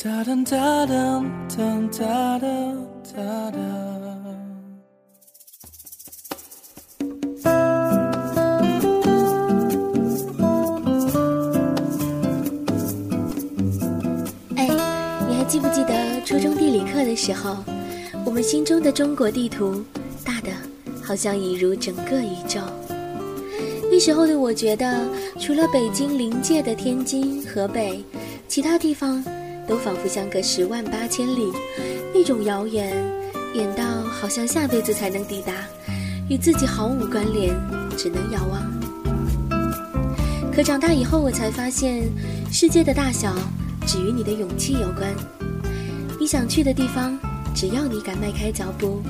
哒哒哒哒哒哒哒哒哎，你还记不记得初中地理课的时候，我们心中的中国地图大的好像已如整个宇宙。那时候的我觉得，除了北京临界的天津、河北，其他地方都仿佛相隔十万八千里，那种遥远，远到好像下辈子才能抵达，与自己毫无关联，只能遥望。可长大以后，我才发现，世界的大小只与你的勇气有关。你想去的地方，只要你敢迈开脚步，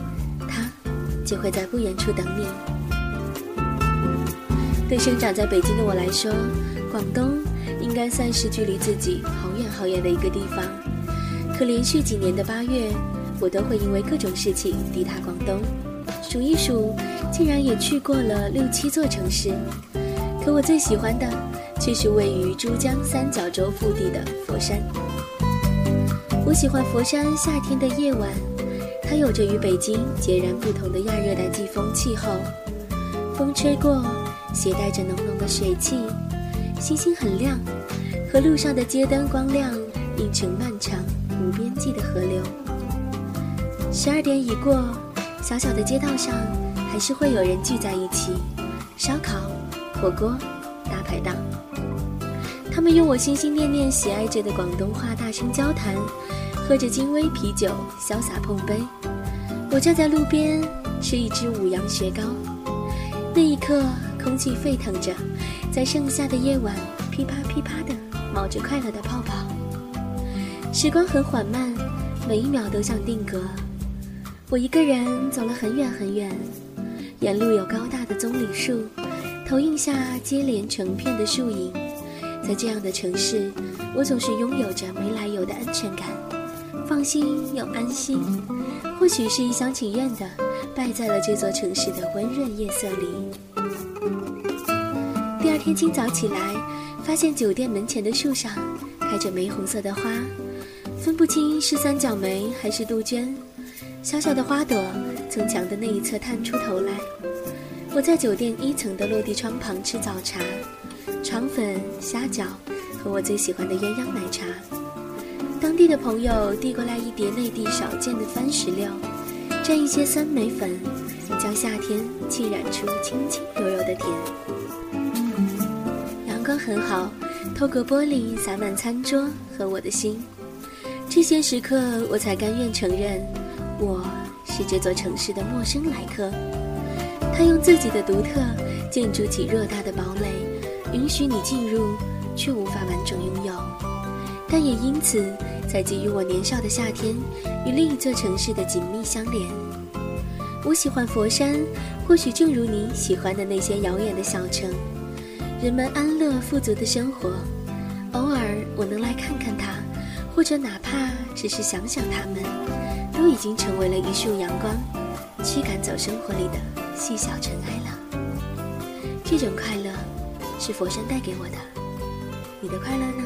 它就会在不远处等你。对生长在北京的我来说，广东应该算是距离自己好远好远的一个地方。可连续几年的八月，我都会因为各种事情抵达广东。数一数，竟然也去过了六七座城市。可我最喜欢的，却是位于珠江三角洲腹地的佛山。我喜欢佛山夏天的夜晚，它有着与北京截然不同的亚热带季风气候，风吹过。携带着浓浓的水汽，星星很亮，和路上的街灯光亮映成漫长无边际的河流。十二点已过，小小的街道上还是会有人聚在一起，烧烤、火锅、大排档。他们用我心心念念喜爱着的广东话大声交谈，喝着金威啤酒潇洒碰杯。我站在路边吃一只五羊雪糕，那一刻。空气沸腾着，在盛夏的夜晚，噼啪噼啪的冒着快乐的泡泡。时光很缓慢，每一秒都像定格。我一个人走了很远很远，沿路有高大的棕榈树，投影下接连成片的树影。在这样的城市，我总是拥有着没来由的安全感，放心又安心。或许是一厢情愿的，败在了这座城市的温润夜色里。第二天清早起来，发现酒店门前的树上开着玫红色的花，分不清是三角梅还是杜鹃。小小的花朵从墙的那一侧探出头来。我在酒店一层的落地窗旁吃早茶，肠粉、虾饺和我最喜欢的鸳鸯奶茶。当地的朋友递过来一碟内地少见的番石榴，蘸一些酸梅粉，将夏天浸染出清清柔柔的甜。光很好，透过玻璃洒满餐桌和我的心。这些时刻，我才甘愿承认，我是这座城市的陌生来客。他用自己的独特建筑起偌大的堡垒，允许你进入，却无法完整拥有。但也因此，才给予我年少的夏天与另一座城市的紧密相连。我喜欢佛山，或许正如你喜欢的那些遥远的小城。人们安乐富足的生活，偶尔我能来看看他，或者哪怕只是想想他们，都已经成为了一束阳光，驱赶走生活里的细小尘埃了。这种快乐，是佛山带给我的。你的快乐呢？